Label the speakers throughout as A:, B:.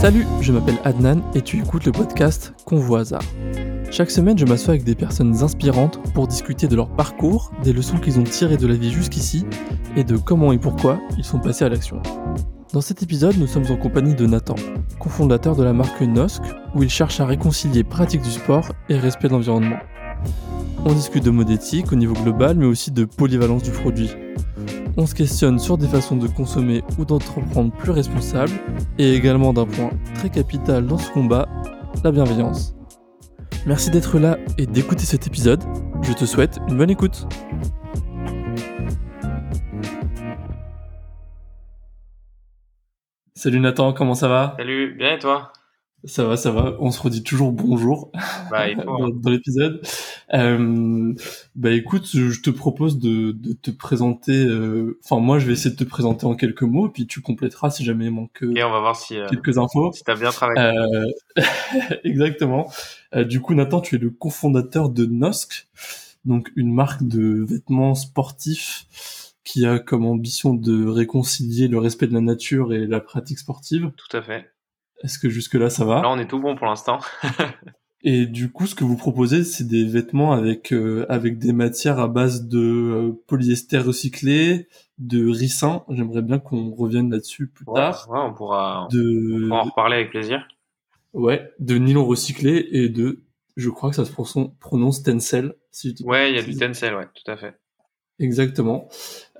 A: Salut, je m'appelle Adnan et tu écoutes le podcast Convoi hasard. Chaque semaine, je m'assois avec des personnes inspirantes pour discuter de leur parcours, des leçons qu'ils ont tirées de la vie jusqu'ici et de comment et pourquoi ils sont passés à l'action. Dans cet épisode, nous sommes en compagnie de Nathan, cofondateur de la marque Nosk, où il cherche à réconcilier pratique du sport et respect de l'environnement. On discute de mode éthique au niveau global, mais aussi de polyvalence du produit. On se questionne sur des façons de consommer ou d'entreprendre plus responsables, et également d'un point très capital dans ce combat, la bienveillance. Merci d'être là et d'écouter cet épisode. Je te souhaite une bonne écoute. Salut Nathan, comment ça va?
B: Salut, bien et toi?
A: Ça va, ça va. On se redit toujours bonjour bah, dans, l'épisode. Euh, bah écoute, je te propose de, de te présenter. Euh, enfin, moi, je vais essayer de te présenter en quelques mots, puis tu compléteras si jamais il manque
B: et on va voir si,
A: euh, quelques infos.
B: Si t'as bien travaillé.
A: Euh, exactement. du coup, Nathan, tu es le cofondateur de Nosk, donc une marque de vêtements sportifs qui a comme ambition de réconcilier le respect de la nature et la pratique sportive.
B: Tout à fait.
A: Est-ce que jusque-là, ça va?
B: Là, on est tout bon pour l'instant.
A: Et du coup, ce que vous proposez, c'est des vêtements avec euh, avec des matières à base de euh, polyester recyclé, de ricin. J'aimerais bien qu'on revienne là-dessus plus tard.
B: Ouais, on pourra, de... on pourra en reparler avec plaisir.
A: Ouais, de nylon recyclé et de, je crois que ça se prononce tencel.
B: Si ouais, il y a du tencel, ouais, tout à fait.
A: Exactement.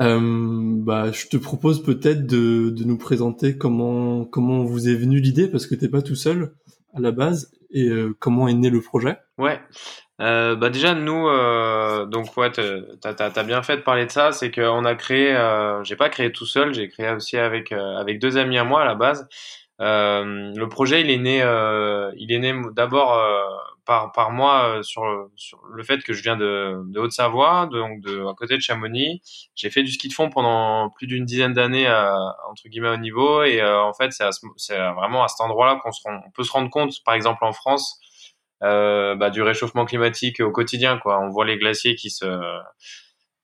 A: Euh, bah, je te propose peut-être de, de, nous présenter comment comment vous est venue l'idée parce que t'es pas tout seul à la base et euh, comment est né le projet.
B: Ouais. Euh, bah déjà nous euh, donc ouais t'as as, bien fait de parler de ça c'est qu'on a créé euh, j'ai pas créé tout seul j'ai créé aussi avec euh, avec deux amis à moi à la base le projet il est né il est né d'abord par, par moi euh, sur, le fait que je viens de, Haute-Savoie, donc à côté de Chamonix. J'ai fait du ski de fond pendant plus d'une dizaine d'années, entre guillemets, au niveau. Et euh, en fait, c'est vraiment à cet endroit-là qu'on on peut se rendre compte, par exemple en France, euh, bah, du réchauffement climatique au quotidien. Quoi. On voit les glaciers qui se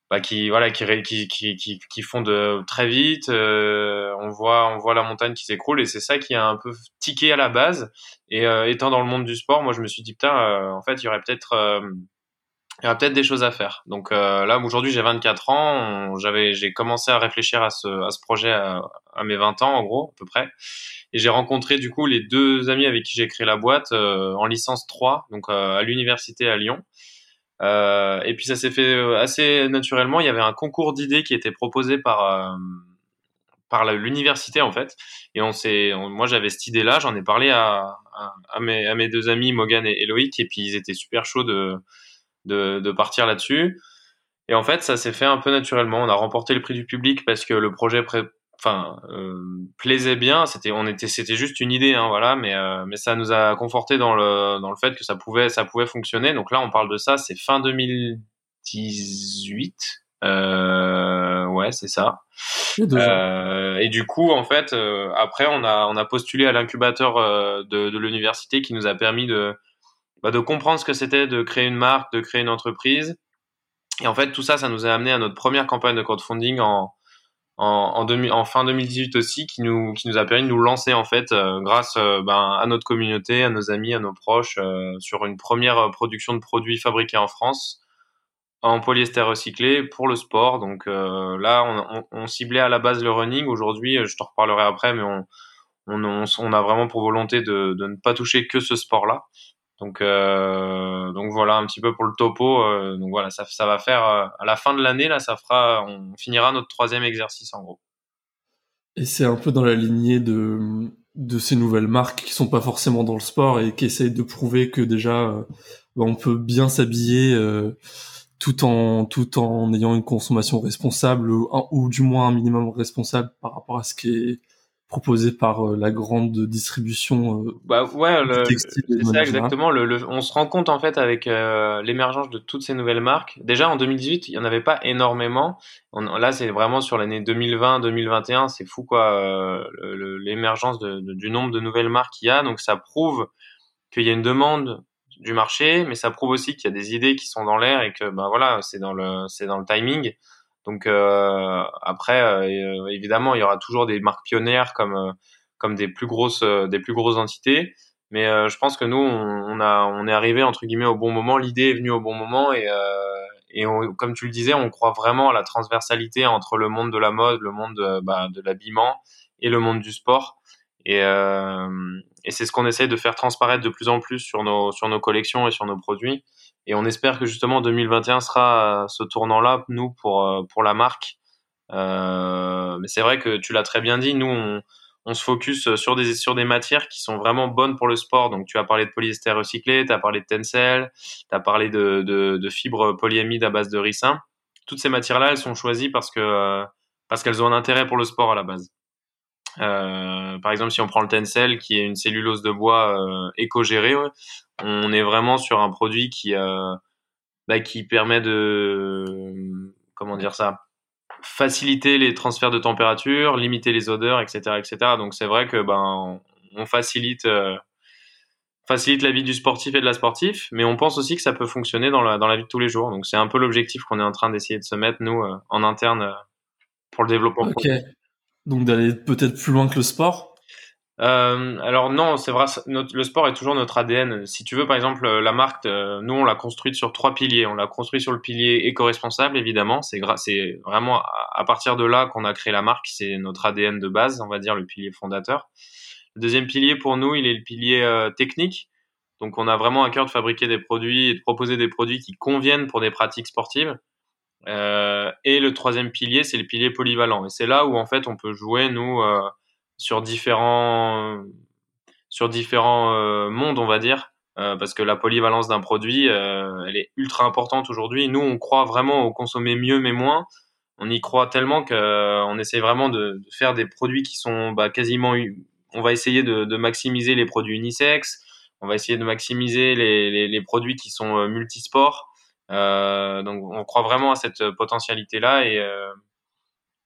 B: bah, qui voilà qui, qui, qui, qui, font de très vite euh, on voit on voit la montagne qui s'écroule et c'est ça qui a un peu tiqué à la base. Et euh, étant dans le monde du sport moi je me suis dit putain euh, en fait il y aurait peut-être il y aurait peut-être des choses à faire. Donc là aujourd'hui j'ai 24 ans j'avais j'ai commencé à réfléchir à ce à ce projet à, à, mes 20 ans en gros à peu près. Et j'ai rencontré du coup les deux amis avec qui j'ai créé la boîte en licence 3 donc à l'université à Lyon euh, et puis ça s'est fait euh, assez naturellement. Il y avait un concours d'idées qui était proposé par euh, par l'université en fait. Et on s'est, moi j'avais cette idée-là, j'en ai parlé à, à, mes, deux amis Morgan et Eloïc, et puis ils étaient super chauds de de, de partir là-dessus. Et en fait, ça s'est fait un peu naturellement. On a remporté le prix du public parce que le projet enfin euh, plaisait bien c'était on était c'était juste une idée hein, voilà mais euh, mais ça nous a conforté dans le dans le fait que ça pouvait ça pouvait fonctionner. Donc là on parle de ça c'est fin 2018 euh, ouais c'est ça. Euh, et du coup en fait euh, après on a on a postulé à l'incubateur euh, de, de l'université qui nous a permis de bah, de comprendre ce que c'était de créer une marque de créer une entreprise. Et en fait tout ça ça nous a amené à notre première campagne de crowdfunding en en, fin 2018 aussi qui nous qui nous a permis de nous lancer en fait euh, grâce euh, ben, à notre communauté, à nos amis, à nos proches euh, sur une première production de produits fabriqués en France en polyester recyclé pour le sport. Donc là, on, ciblait à la base le running. Aujourd'hui, je te reparlerai après, mais on, on, on, a vraiment pour volonté de, de ne pas toucher que ce sport-là. Donc, euh, donc voilà un petit peu pour le topo. Euh, donc voilà, ça, ça va faire euh, à la fin de l'année là, ça fera, on finira notre troisième exercice en gros.
A: Et c'est un peu dans la lignée de de ces nouvelles marques qui sont pas forcément dans le sport et qui essayent de prouver que déjà bah, on peut bien s'habiller tout en tout en ayant une consommation responsable ou, ou du moins un minimum responsable par rapport à ce qui est proposé par euh, la grande distribution
B: euh, bah ouais c'est ça exactement. Le, on se rend compte en fait avec euh, l'émergence de toutes ces nouvelles marques. Déjà en 2018 il y en avait pas énormément. Là c'est vraiment sur l'année 2020 2021 c'est fou quoi l'émergence du nombre de nouvelles marques qu'il y a. Donc ça prouve qu'il y a une demande du marché mais ça prouve aussi qu'il y a des idées qui sont dans l'air et que ben voilà c'est dans le c'est dans le timing donc euh, après, euh, évidemment, il y aura toujours des marques pionnières comme comme des plus grosses, des plus grosses entités. Mais je pense que nous, on, a, on est arrivé entre guillemets au bon moment. L'idée est venue au bon moment et et comme tu le disais, on croit vraiment à la transversalité entre le monde de la mode, le monde de, bah, de l'habillement et le monde du sport. Et, euh, et c'est ce qu'on essaie de faire transparaître de plus en plus sur nos, sur nos collections et sur nos produits. Et on espère que justement 2021 sera ce tournant-là, nous, pour, euh, pour la marque. Euh, mais c'est vrai que tu l'as très bien dit, nous, on, se focus sur des, sur des matières qui sont vraiment bonnes pour le sport. Donc, tu as parlé de polyester recyclé, tu as parlé de tencel, tu as parlé de, de, fibres polyamides à base de ricin. Toutes ces matières-là, elles sont choisies parce que euh, parce qu'elles ont un intérêt pour le sport à la base. Euh, par exemple, si on prend le tencel, qui est une cellulose de bois euh, éco-gérée, on est vraiment sur un produit qui euh, bah, qui permet de comment dire ça faciliter les transferts de température, limiter les odeurs, etc., etc. Donc c'est vrai que ben on facilite euh, facilite la vie du sportif et de la sportif, mais on pense aussi que ça peut fonctionner dans la dans la vie de tous les jours. Donc c'est un peu l'objectif qu'on est en train d'essayer de se mettre nous euh, en interne pour le développement.
A: Ok. Donc d'aller peut-être plus loin que le sport?
B: Euh, alors non, c'est vrai, le sport est toujours notre ADN. Si tu veux, par exemple, la marque, euh, nous on l'a construite sur trois piliers. On l'a construit sur le pilier éco-responsable, évidemment. C'est vraiment à, partir de là qu'on a créé la marque. C'est notre ADN de base, on va dire le pilier fondateur. Le deuxième pilier pour nous, il est le pilier euh, technique. Donc on a vraiment à cœur de fabriquer des produits et de proposer des produits qui conviennent pour des pratiques sportives. Euh, et le troisième pilier, c'est le pilier polyvalent. Et c'est là où en fait on peut jouer nous sur différents sur différents euh, mondes, on va dire, euh, parce que la polyvalence d'un produit, euh, elle est ultra importante aujourd'hui. Nous, on croit vraiment au consommer mieux mais moins. On y croit tellement qu'on essaie vraiment de, faire des produits qui sont bah, quasiment. On va essayer de, maximiser les produits unisex. On va essayer de maximiser les, les, les produits qui sont multisports. donc, on croit vraiment à cette potentialité-là et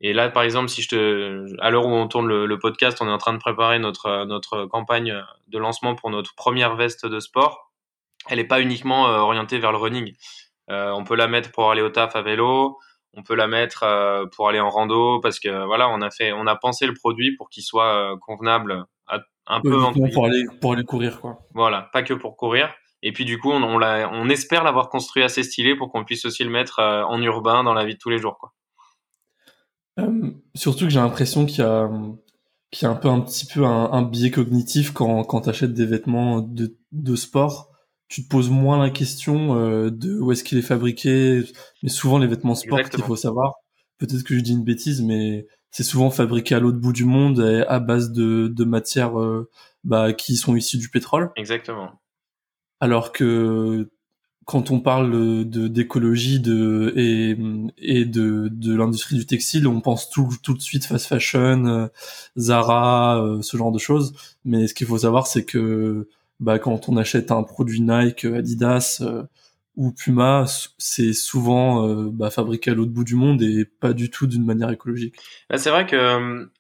B: et là, par exemple, si je te, à l'heure où on tourne le, podcast, on est en train de préparer notre notre campagne de lancement pour notre première veste de sport. Elle n'est pas uniquement euh, orientée vers le running. Euh, on peut la mettre pour aller au taf à vélo. On peut la mettre euh, pour aller en rando parce que voilà, on a fait, on a pensé le produit pour qu'il soit convenable à, un peu
A: pour aller pour aller courir quoi.
B: Voilà, pas que pour courir. Et puis du coup, on, on, on espère l'avoir construit assez stylé pour qu'on puisse aussi le mettre en urbain dans la vie de tous les jours quoi.
A: Euh, surtout que j'ai l'impression qu'il y a qu'il y a un peu un petit peu un, biais cognitif quand quand t'achètes des vêtements de, de sport. Tu te poses moins la question euh, de où est-ce qu'il est fabriqué mais souvent les vêtements sport qu'il faut savoir peut-être que je dis une bêtise mais c'est souvent fabriqué à l'autre bout du monde à base de, de matières euh, bah, qui sont issues du pétrole.
B: Exactement.
A: Alors que quand on parle d'écologie et de l'industrie du textile, on pense tout de suite fast fashion, euh, Zara, euh, ce genre de choses. Mais ce qu'il faut savoir, c'est que bah, quand on achète un produit Nike, Adidas, euh, ou Puma, c'est souvent bah, fabriqué à l'autre bout du monde et pas du tout d'une manière écologique.
B: Bah, c'est vrai que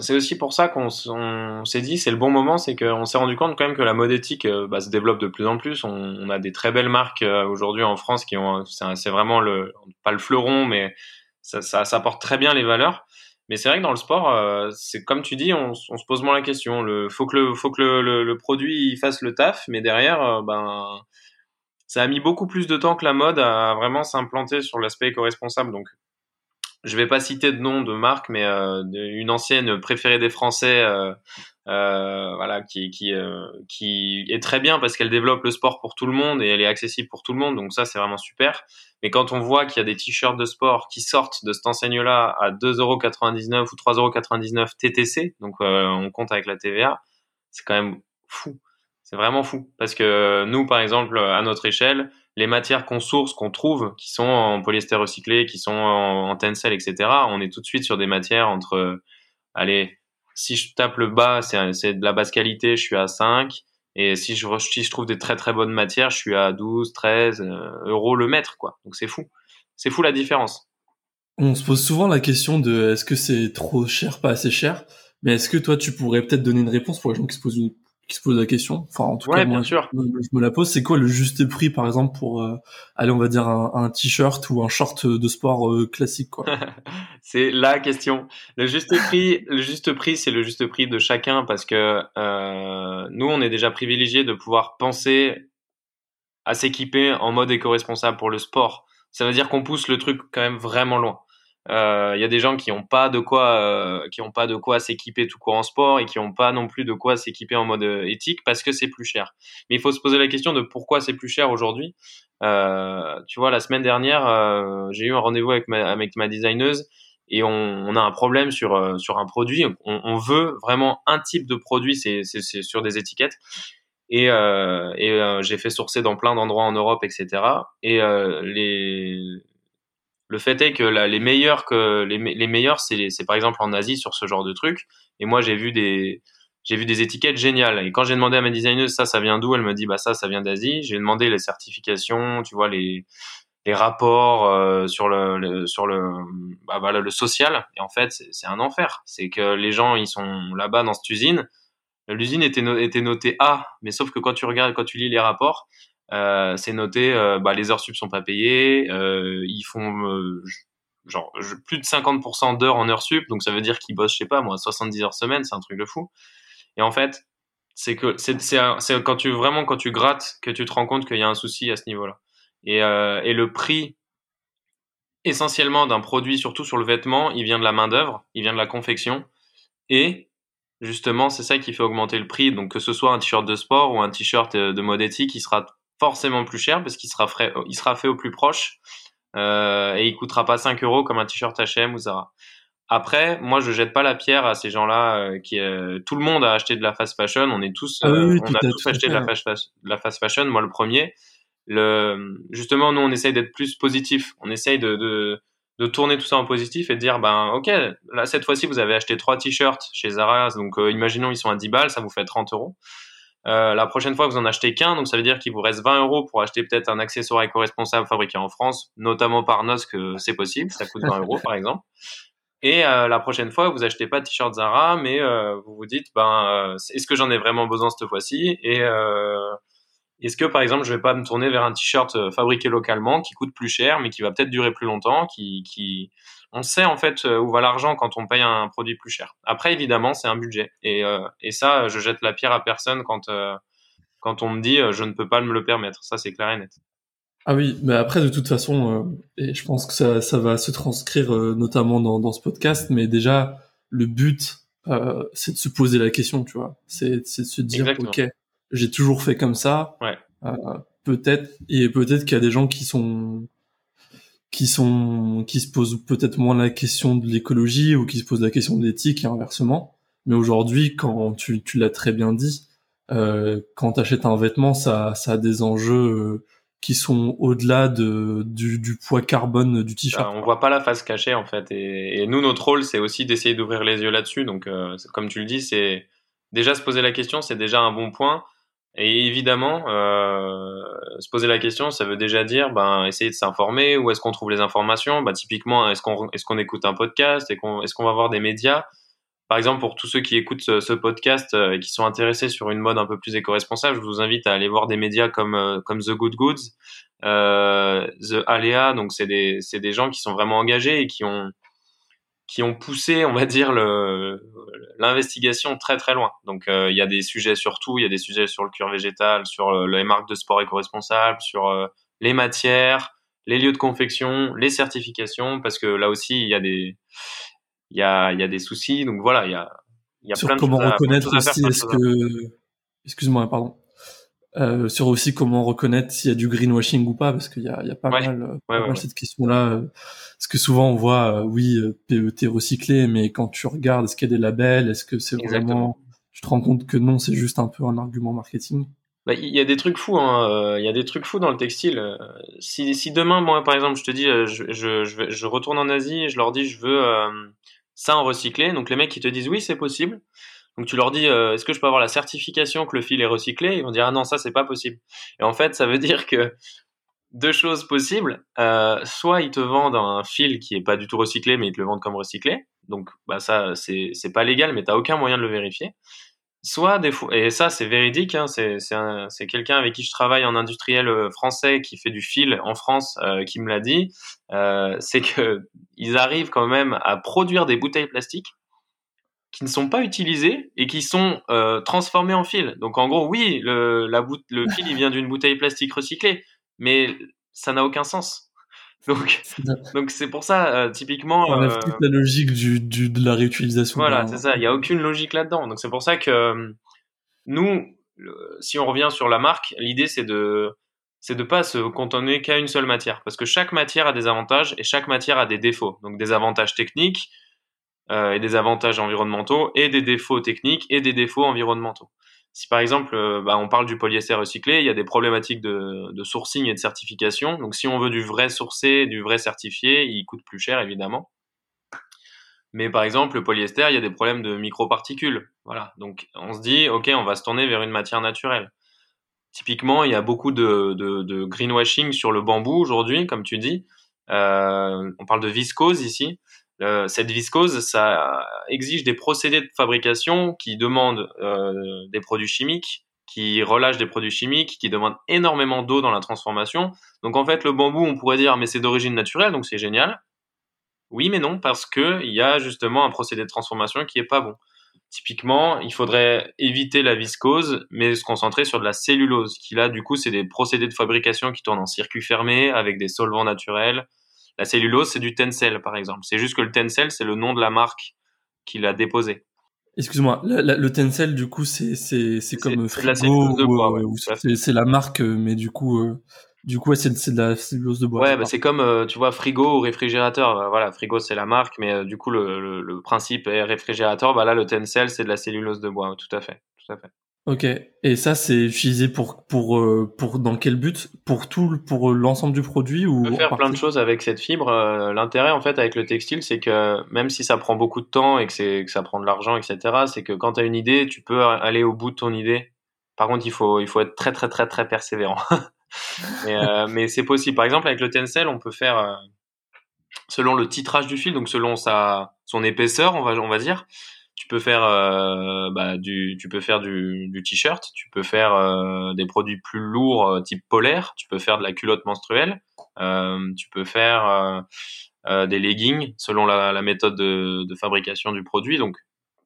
B: c'est aussi pour ça qu'on s'est dit c'est le bon moment, c'est qu'on s'est rendu compte quand même que la mode éthique euh, bah, se développe de plus en plus. On, a des très belles marques euh, aujourd'hui en France qui ont, c'est vraiment le pas le fleuron, mais ça, ça, ça porte très bien les valeurs. Mais c'est vrai que dans le sport, euh, c'est comme tu dis, on, se pose moins la question. Le faut que le produit fasse le taf, mais derrière, ben ça a mis beaucoup plus de temps que la mode à vraiment s'implanter sur l'aspect éco-responsable. Donc, je vais pas citer de nom de marque, mais euh, une ancienne préférée des Français, euh, euh, voilà, qui qui euh, qui est très bien parce qu'elle développe le sport pour tout le monde et elle est accessible pour tout le monde. Donc ça, c'est vraiment super. Mais quand on voit qu'il y a des t-shirts de sport qui sortent de cette enseigne-là à 2,99€ ou 3,99€ TTC, donc on compte avec la TVA, c'est quand même fou. C'est vraiment fou parce que nous, par exemple, à notre échelle, les matières qu'on source, qu'on trouve, qui sont en polyester recyclé, qui sont en, en tencel, etc., on est tout de suite sur des matières entre, allez, si je tape le bas, c'est de la basse qualité, je suis à 5. Et si je, si je trouve des très très bonnes matières, je suis à 12, 13 euh, euros le mètre, quoi. Donc c'est fou. C'est fou la différence.
A: On se pose souvent la question de est-ce que c'est trop cher, pas assez cher? Mais est-ce que toi, tu pourrais peut-être donner une réponse pour les gens qui se posent qui se posent la question. Enfin, en tout
B: ouais,
A: cas,
B: bien
A: moi,
B: sûr.
A: Je, me la pose. C'est quoi le juste prix, par exemple, pour euh, aller, on va dire, un, un t-shirt ou un short de sport euh, classique, quoi?
B: C'est la question. Le juste prix, le juste prix, c'est le juste prix de chacun parce que euh, nous, on est déjà privilégié de pouvoir penser à s'équiper en mode éco-responsable pour le sport. Ça veut dire qu'on pousse le truc quand même vraiment loin. Il euh, y a des gens qui n'ont pas de quoi, euh, qui ont pas de quoi s'équiper tout court en sport et qui n'ont pas non plus de quoi s'équiper en mode euh, éthique parce que c'est plus cher. Mais il faut se poser la question de pourquoi c'est plus cher aujourd'hui. Tu vois, la semaine dernière, j'ai eu un rendez-vous avec ma, avec ma designeuse et on, a un problème sur sur un produit. On, veut vraiment un type de produit, c'est sur des étiquettes. Et, et j'ai fait sourcer dans plein d'endroits en Europe, etc. Et les le fait est que là, les meilleurs que les, meilleurs, c'est par exemple en Asie sur ce genre de truc. Et moi, j'ai vu des j'ai vu des étiquettes géniales. Et quand j'ai demandé à ma designeuse ça, ça vient d'où? Elle me dit bah ça, ça vient d'Asie. J'ai demandé les certifications, tu vois les les rapports euh, sur le, sur le bah, voilà le social. Et en fait, c'est un enfer. C'est que les gens ils sont là-bas dans cette usine. L'usine était, était notée A, mais sauf que quand tu regardes, quand tu lis les rapports, euh, c'est noté, euh, bah, les heures sup sont pas payées, euh, ils font genre plus de 50% d'heures en heures sup, donc ça veut dire qu'ils bossent, je sais pas moi, 70 heures semaine, c'est un truc de fou. Et en fait, c'est que c'est c'est quand tu vraiment quand tu grattes que tu te rends compte qu'il y a un souci à ce niveau-là. Et, euh, et le prix essentiellement d'un produit, surtout sur le vêtement, il vient de la main d'œuvre, il vient de la confection, et justement c'est ça qui fait augmenter le prix. Donc que ce soit un t-shirt de sport ou un t-shirt de mode éthique, il sera forcément plus cher parce qu'il sera, frais, il sera fait au plus proche euh, et il coûtera pas 5 euros comme un t-shirt H&M ou Zara. Après, moi, je jette pas la pierre à ces gens-là. Euh, qui, euh, tout le monde a acheté de la fast fashion. On est tous,
A: ah oui,
B: on a tous acheté de la fast, de la fast fashion. Moi, le premier. Le, justement, nous, on essaye d'être plus positif. On essaye de, de, de, tourner tout ça en positif et de dire, ben, ok, là, cette fois-ci, vous avez acheté trois t-shirts chez Zara. Donc, imaginons, ils sont à 10 balles, ça vous fait 30 euros. Euh, la prochaine fois, vous en achetez qu'un, donc ça veut dire qu'il vous reste 20 euros pour acheter peut-être un accessoire éco-responsable fabriqué en France, notamment par NOS, que c'est possible, ça coûte 20 euros par exemple. Et euh, la prochaine fois, vous achetez pas de t-shirt Zara, mais euh, vous vous dites, ben, est-ce que j'en ai vraiment besoin cette fois-ci? Et est-ce que par exemple, je vais pas me tourner vers un t-shirt fabriqué localement qui coûte plus cher, mais qui va peut-être durer plus longtemps, qui, on sait en fait euh, où va l'argent quand on paye un produit plus cher. Après, évidemment, c'est un budget. Et, euh, et ça, je jette la pierre à personne quand, euh, quand on me dit je ne peux pas me le permettre. Ça, c'est clair et net.
A: Ah oui, mais après, de toute façon, et je pense que ça, ça va se transcrire notamment dans, dans, ce podcast, mais déjà, le but, c'est de se poser la question, tu vois. C'est de se dire, ok, j'ai toujours fait comme ça.
B: Ouais.
A: peut-être, et peut-être qu'il y a des gens qui sont qui sont qui se posent peut-être moins la question de l'écologie ou qui se posent la question de l'éthique et inversement. Mais aujourd'hui, quand tu, tu l'as très bien dit, euh, quand tu achètes un vêtement, ça, ça a des enjeux euh, qui sont au-delà de, du, du, poids carbone du t-shirt.
B: on voit pas la face cachée en fait. Et, et nous, notre rôle, c'est aussi d'essayer d'ouvrir les yeux là-dessus. Donc, euh, comme tu le dis, c'est déjà se poser la question, c'est déjà un bon point. Et évidemment, euh, se poser la question, ça veut déjà dire, ben, essayer de s'informer. Où est-ce qu'on trouve les informations? Ben, typiquement, est-ce qu'on qu'on écoute un podcast? Est-ce qu'on va voir des médias? Par exemple, pour tous ceux qui écoutent ce, podcast euh, et qui sont intéressés sur une mode un peu plus éco-responsable, je vous invite à aller voir des médias comme euh, comme The Good Goods, euh, The Alea. Donc, c'est des des gens qui sont vraiment engagés et qui ont qui ont poussé, on va dire, l'investigation très très loin. Donc euh, il y a des sujets sur tout, il y a des sujets sur le cure végétal, sur euh, les marques de sport éco-responsables, sur euh, les matières, les lieux de confection, les certifications, parce que là aussi il y a des il y a, il y a des soucis. Donc voilà, il y a, il y a
A: sur
B: plein
A: de comment
B: choses
A: reconnaître
B: à,
A: aussi, est-ce que excuse-moi, pardon. Euh, sur aussi comment reconnaître s'il y a du greenwashing ou pas, parce qu'il y a, il y a pas mal, pas mal cette question-là. Parce que souvent on voit, euh, oui, PET recyclé, mais quand tu regardes, est-ce qu'il y a des labels, est-ce que c'est vraiment, tu te rends compte que non, c'est juste un peu un argument marketing?
B: Bah, il y a des trucs fous, hein. Euh, il y a des trucs fous dans le textile. Si, si demain, moi, par exemple, je te dis, je, je, je, je retourne en Asie et je leur dis, je veux ça en recyclé, donc les mecs qui te disent oui, c'est possible. Donc tu leur dis euh, est-ce que je peux avoir la certification que le fil est recyclé? Ils vont dire ah non ça c'est pas possible. Et en fait ça veut dire que deux choses possibles. Euh, soit ils te vendent un fil qui est pas du tout recyclé mais ils te le vendent comme recyclé. Donc bah ça c'est pas légal mais t'as aucun moyen de le vérifier. soit des fois, et ça c'est véridique, hein, c'est quelqu'un avec qui je travaille en industriel euh, français qui fait du fil en France qui me l'a dit, c'est que ils arrivent quand même à produire des bouteilles plastiques qui ne sont pas utilisées et qui sont euh, transformées en fil. Donc en gros, oui, le, la le fil il vient d'une bouteille plastique recyclée, mais ça n'a aucun sens. Donc, donc c'est pour ça, euh, typiquement.
A: On euh, toute la logique du, du, de la réutilisation.
B: Voilà, c'est ça. Il n'y a aucune logique là-dedans. Donc c'est pour ça que euh, nous, si on revient sur la marque, l'idée c'est de c'est de pas se cantonner qu'à une seule matière, parce que chaque matière a des avantages et chaque matière a des défauts. Donc des avantages techniques euh, et des avantages environnementaux et des défauts techniques et des défauts environnementaux. Si par exemple, euh, bah, on parle du polyester recyclé, il y a des problématiques de, sourcing et de certification. Donc, si on veut du vrai sourcé, du vrai certifié, il coûte plus cher, évidemment. Mais par exemple, le polyester, il y a des problèmes de microparticules. Voilà. Donc, on se dit, OK, on va se tourner vers une matière naturelle. Typiquement, il y a beaucoup de greenwashing sur le bambou aujourd'hui, comme tu dis. Euh, on parle de viscose ici. Euh, cette viscose, ça exige des procédés de fabrication qui demandent euh, des produits chimiques, qui relâchent des produits chimiques, qui demandent énormément d'eau dans la transformation. Donc en fait, le bambou, on pourrait dire, mais c'est d'origine naturelle, donc c'est génial. Oui, mais non, parce que il y a justement un procédé de transformation qui est pas bon. Typiquement, il faudrait éviter la viscose, mais se concentrer sur de la cellulose, qui là, du coup, c'est des procédés de fabrication qui tournent en circuit fermé avec des solvants naturels, la cellulose, c'est du Tencel, par exemple. C'est juste que le Tencel, c'est le nom de la marque qu'il a déposé.
A: Excuse-moi, le Tencel, du coup, c'est c'est comme Frigo, c'est la marque, euh, mais du coup, euh, du coup, c'est de la cellulose de bois.
B: Ouais, bah, c'est comme, euh, tu vois, frigo ou réfrigérateur. Voilà, frigo, c'est la marque, mais du coup, le, le, principe est réfrigérateur. Bah là, le Tencel, c'est de la cellulose de bois. Tout à fait, tout à fait.
A: Ok. Et ça, c'est utilisé pour pour euh, pour dans quel but? Pour tout, pour l'ensemble du produit ou
B: On peut faire plein de choses avec cette fibre. Euh, l'intérêt, en fait, avec le textile, c'est que même si ça prend beaucoup de temps et que c'est que ça prend de l'argent, etc., c'est que quand tu as une idée, tu peux aller au bout de ton idée. Par contre, il faut il faut être très très très très persévérant. mais euh, mais c'est possible. Par exemple, avec le Tencel, on peut faire selon le titrage du fil, donc selon sa son épaisseur, on va on va dire tu peux faire euh, bah, du tu peux faire du, t-shirt tu peux faire euh, des produits plus lourds euh, type polaire tu peux faire de la culotte menstruelle tu peux faire des leggings selon la, méthode de, fabrication du produit. Donc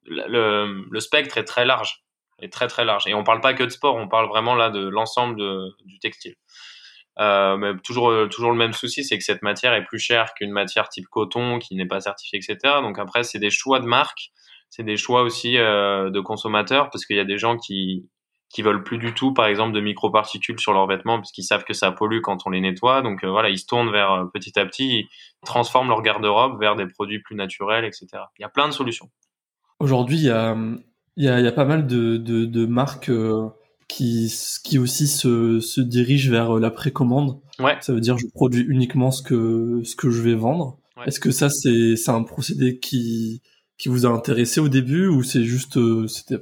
B: le, le, spectre est très large est très très large. Et on parle pas que de sport on parle vraiment là de l'ensemble du textile. Mais toujours toujours le même souci c'est que cette matière est plus chère qu'une matière type coton qui n'est pas certifiée etc donc après c'est des choix de marque c'est des choix aussi euh, de consommateurs parce qu'il y a des gens qui qui veulent plus du tout, par exemple, de microparticules sur leurs vêtements parce qu'ils savent que ça pollue quand on les nettoie. Donc euh, voilà, ils se tournent vers euh, petit à petit, ils transforment leur garde-robe vers des produits plus naturels, etc. Il y a plein de solutions.
A: Aujourd'hui, il y a, il y, a, il y a pas mal de, de, de marques qui, qui aussi se, se dirigent vers la précommande.
B: Ouais.
A: Ça veut dire je produis uniquement ce que, ce que je vais vendre. Est-ce que ça, c'est un procédé qui, qui vous a intéressé au début ou c'est juste euh, c'était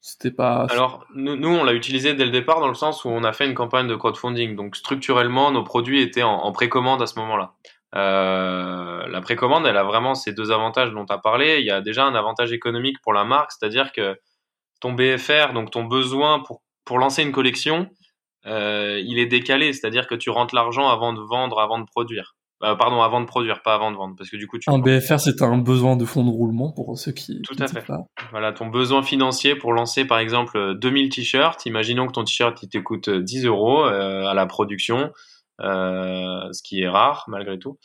A: c'était pas
B: Alors nous, on l'a utilisé dès le départ dans le sens où on a fait une campagne de crowdfunding. Donc structurellement nos produits étaient en, précommande à ce moment-là. Euh, la précommande, elle a vraiment ces deux avantages dont tu as parlé. Il y a déjà un avantage économique pour la marque, c'est-à-dire que ton BFR, donc ton besoin pour, pour lancer une collection, euh, il est décalé, c'est-à-dire que tu rentres l'argent avant de vendre, avant de produire. Euh, pardon, avant de produire, pas avant de vendre, parce que du coup, tu
A: un BFR, c'est un besoin de fonds de roulement pour ceux qui.
B: Tout à fait. Voilà, ton besoin financier pour lancer, par exemple, 2000 t-shirts. Imaginons que ton t-shirt il te coûte 10 euros euh, à la production, euh, ce qui est rare malgré tout.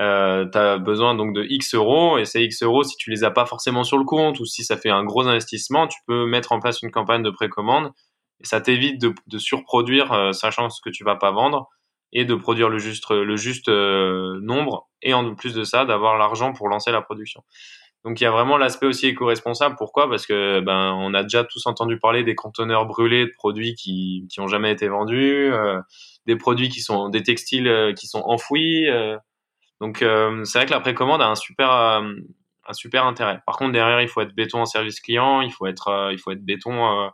B: Euh, tu as besoin donc de X euros, et ces X euros, si tu les as pas forcément sur le compte ou si ça fait un gros investissement, tu peux mettre en place une campagne de précommande et ça t'évite de, de surproduire, sachant ce que tu vas pas vendre et de produire le juste, le juste euh, nombre et en plus de ça d'avoir l'argent pour lancer la production. Donc il y a vraiment l'aspect aussi éco-responsable. Pourquoi? Parce que ben on a déjà tous entendu parler des conteneurs brûlés de produits qui qui ont jamais été vendus, euh, des produits qui sont des textiles euh, qui sont enfouis. donc c'est vrai que la précommande a un super un super intérêt. Par contre derrière il faut être béton en service client, il faut être il faut être béton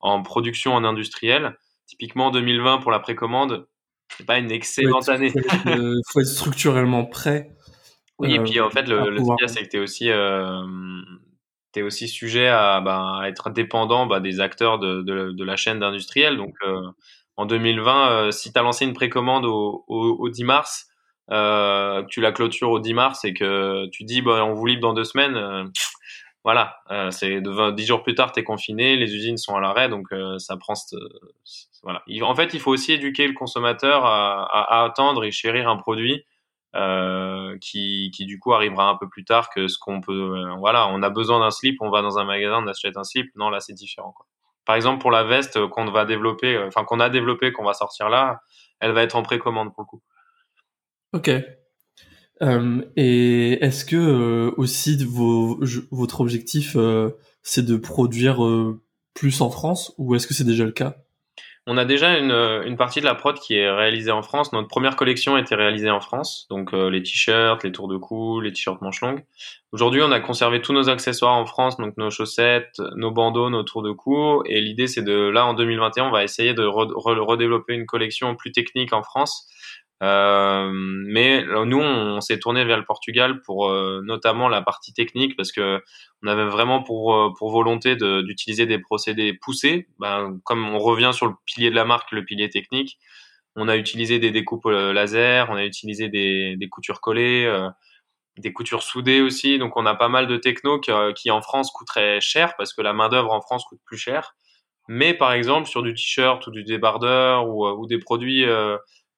B: en production en industriel. Typiquement 2020 pour la précommande, c'est pas une excellente année.
A: Il faut, être structurellement prêt.
B: Oui, et puis en fait, le, le c'est que tu es aussi, euh, aussi sujet à, bah, à être dépendant bah, des acteurs de, de, de la chaîne d'industriels. Donc, en 2020, si tu as lancé une précommande au, au, au 10 mars, euh, tu la clôtures au 10 mars et que tu dis bah, on vous livre dans deux semaines, euh, voilà, euh, c'est 10 jours plus tard, tu es confiné, les usines sont à l'arrêt, donc euh, ça prend. En fait, il faut aussi éduquer le consommateur à, attendre et chérir un produit euh, qui, qui, du coup arrivera un peu plus tard que ce qu'on peut. voilà, on a besoin d'un slip, on va dans un magasin, on achète un slip. Non, là, c'est différent. Par exemple, pour la veste qu'on va développer, enfin qu'on a développé, qu'on va sortir là, elle va être en précommande pour le coup.
A: Ok. Euh, et est-ce que euh, aussi votre objectif euh, c'est de produire euh, plus en France ou est-ce que c'est déjà le cas?
B: On a déjà une, une, partie de la prod qui est réalisée en France. Notre première collection a été réalisée en France, donc les t-shirts, les tours de cou, les t-shirts manches longues. Aujourd'hui, on a conservé tous nos accessoires en France, donc nos chaussettes, nos bandeaux, nos tours de cou. Et l'idée, c'est de là en 2021, on va essayer de redévelopper une collection plus technique en France euh, mais nous, on, s'est tourné vers le Portugal pour euh, notamment la partie technique parce que on avait vraiment pour euh, pour volonté d'utiliser des procédés poussés. Ben, comme on revient sur le pilier de la marque, le pilier technique, on a utilisé des découpes laser, on a utilisé des, des coutures collées, des coutures soudées aussi. Donc on a pas mal de techno qui, en France coûteraient cher parce que la main d'œuvre en France coûte plus cher. Mais par exemple sur du t-shirt ou du débardeur ou des produits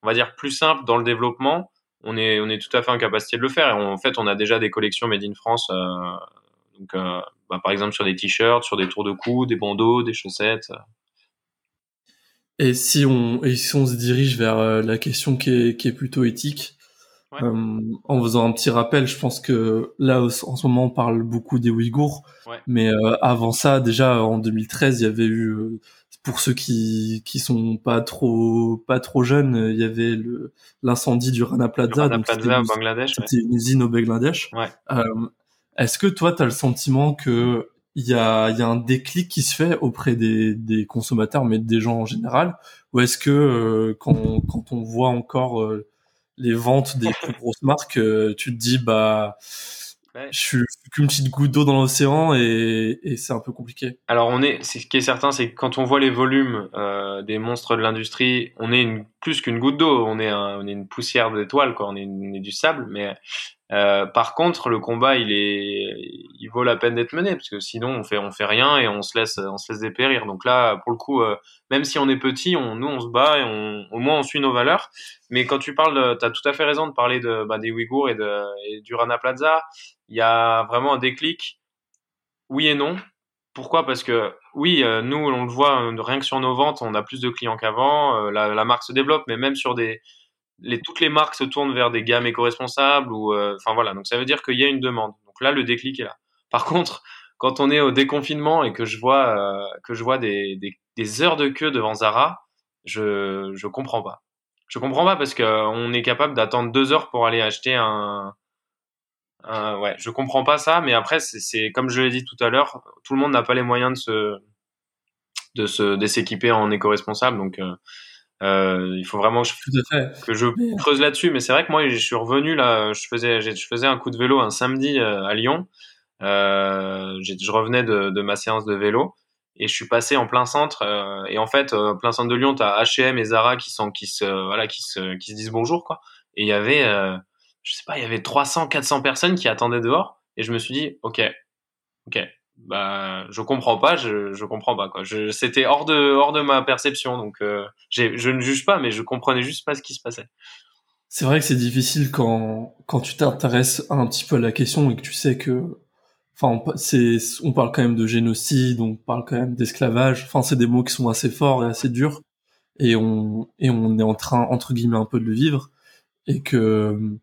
B: on va dire, plus simple dans le développement, on est, on est tout à fait en capacité de le faire. Et en fait, on a déjà des collections made in France. Euh, donc, euh, bah, par exemple, sur des t-shirts, sur des tours de cou, des bandeaux, des chaussettes.
A: Et si on, et si on se dirige vers euh, la question qui est, qui est plutôt éthique, en faisant un petit rappel, je pense que là, en ce moment, on parle beaucoup des Ouïghours. Mais avant ça, déjà, en 2013, il y avait eu pour ceux qui qui sont pas trop pas trop jeunes, il y avait le l'incendie du Rana Plaza.
B: Rana Plaza au Bangladesh.
A: C'était une usine au Bangladesh.
B: Ouais.
A: Euh, Est-ce que toi, tu as le sentiment que il y a y a un déclic qui se fait auprès des des consommateurs, mais des gens en général, ou est-ce que euh, quand quand on voit encore euh, les ventes des plus grosses marques, euh, tu te dis bah je suis qu'une petite goutte d'eau dans l'océan et, et c'est un peu compliqué.
B: Alors on est, ce qui est certain, c'est que quand on voit les volumes euh, des monstres de l'industrie, on est une, plus qu'une goutte d'eau, on est un, on est une poussière d'étoiles, quoi, on est, on est, du sable. Mais euh, par contre, le combat, il est, il vaut la peine d'être mené parce que sinon on fait, on fait rien et on se laisse, on se laisse dépérir. Donc là, pour le coup, euh, même si on est petit, on, nous on se bat et on, au moins on suit nos valeurs. Mais quand tu parles, tu as tout à fait raison de parler de, bah, des Ouïghours et, de, et du Rana Plaza il y a vraiment un déclic, oui et non. Pourquoi? Parce que oui, euh, nous, on le voit, euh, rien que sur nos ventes, on a plus de clients qu'avant. Euh, la, marque se développe, mais même sur des, les, toutes les marques se tournent vers des gammes éco-responsables ou, enfin voilà. Donc ça veut dire qu'il y a une demande. Donc là, le déclic est là. Par contre, quand on est au déconfinement et que je vois que je vois des, des, des, heures de queue devant Zara, je je comprends pas. Je comprends pas parce que on est capable d'attendre deux heures pour aller acheter un euh, ouais, je comprends pas ça, mais après, c'est comme je l'ai dit tout à l'heure, tout le monde n'a pas les moyens de se de se de s'équiper en éco-responsable, donc euh, euh, il faut vraiment que je, que je creuse là-dessus. Mais c'est vrai que moi, je suis revenu là, je faisais je faisais un coup de vélo un samedi euh, à Lyon. Euh, je revenais de, de, ma séance de vélo et je suis passé en plein centre. Euh, et en fait, plein centre de Lyon, t'as H&M et Zara qui sont qui se voilà qui se qui se disent bonjour quoi. Et il y avait je sais pas, il y avait 300, 400 personnes qui attendaient dehors. Et je me suis dit, ok, ok, bah, je comprends pas, je, je comprends pas, quoi. Je, c'était hors de, hors de ma perception. Donc, euh, je ne juge pas, mais je comprenais juste pas ce qui se passait.
A: C'est vrai que c'est difficile quand, quand tu t'intéresses un petit peu à la question et que tu sais que, enfin, c'est, on parle quand même de génocide, on parle quand même d'esclavage. Enfin, c'est des mots qui sont assez forts et assez durs. Et on, et on est en train, entre guillemets, un peu de le vivre. Et que,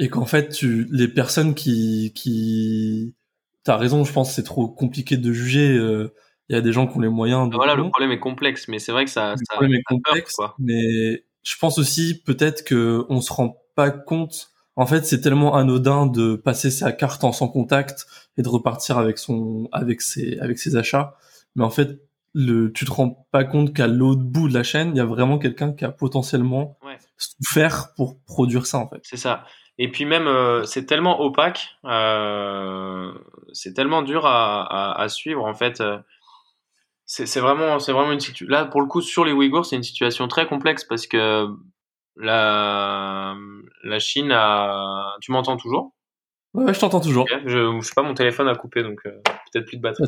A: et qu'en fait tu les personnes qui qui t'as raison je pense c'est trop compliqué de juger euh, il y a des gens qui ont les moyens
B: de voilà le problème est complexe mais c'est vrai que ça
A: le
B: ça,
A: problème est complexe mais je pense aussi peut-être que on se rend pas compte. En fait c'est tellement anodin de passer sa carte en sans contact et de repartir avec son avec ses avec ses achats. Mais en fait le tu te rends pas compte qu'à l'autre bout de la chaîne il y a vraiment quelqu'un qui a potentiellement souffert pour produire ça en fait.
B: C'est ça et puis même, euh, c'est tellement opaque. Euh, c'est tellement dur à, à, à, suivre en fait. C'est vraiment, c'est vraiment une situation. Là, pour le coup, sur les Ouïghours, c'est une situation très complexe parce que la, la Chine a. Tu m'entends toujours?
A: Ouais, je t'entends toujours.
B: Je, je sais pas, mon téléphone a coupé, donc euh, peut-être plus de batterie.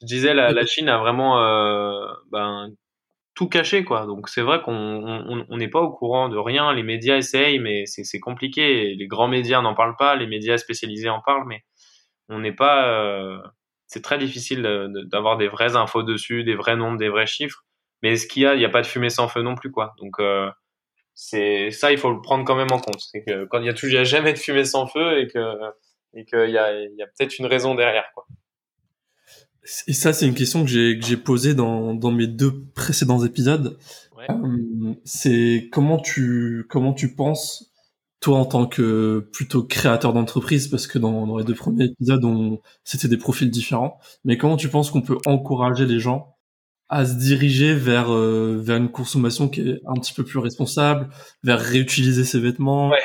B: Je disais, la, la Chine a vraiment euh, ben, tout caché, quoi. Donc c'est vrai qu'on n'est pas au courant de rien. Les médias essayent, mais c'est compliqué. Les grands médias n'en parlent pas, les médias spécialisés en parlent, mais on n'est pas. Euh, c'est très difficile d'avoir des vraies infos dessus, des vrais nombres, des vrais chiffres. Mais ce qu'il y a, il n'y a pas de fumée sans feu non plus, quoi. Donc euh, c'est ça, il faut le prendre quand même en compte. C'est que quand il y a, toujours, jamais de fumée sans feu et que et qu'il y a, y a peut-être une raison derrière, quoi.
A: Et ça, c'est une question que j'ai que j'ai posée dans dans mes deux précédents épisodes. Ouais. Euh, c'est comment tu comment tu penses toi en tant que plutôt créateur d'entreprise parce que dans, dans les deux premiers épisodes on c'était des profils différents mais comment tu penses qu'on peut encourager les gens à se diriger vers euh, vers une consommation qui est un petit peu plus responsable, vers réutiliser ses vêtements, ouais.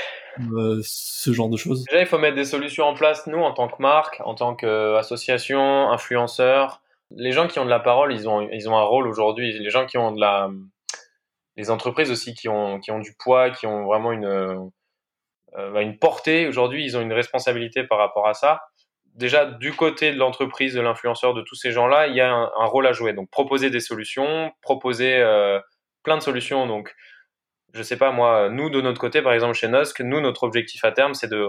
A: Euh, ce genre de choses.
B: Déjà, il faut mettre des solutions en place nous en tant que marque, en tant qu'association, influenceur. Les gens qui ont de la parole, ils ont ils ont un rôle aujourd'hui. Les gens qui ont de la les entreprises aussi qui ont qui ont du poids, qui ont vraiment une euh, une portée aujourd'hui, ils ont une responsabilité par rapport à ça déjà du côté de l'entreprise, de l'influenceur, de tous ces gens-là, il y a un, un, rôle à jouer. Donc proposer des solutions, proposer euh, plein de solutions. Donc je sais pas moi, nous de notre côté, par exemple chez Nosk, nous notre objectif à terme, c'est de,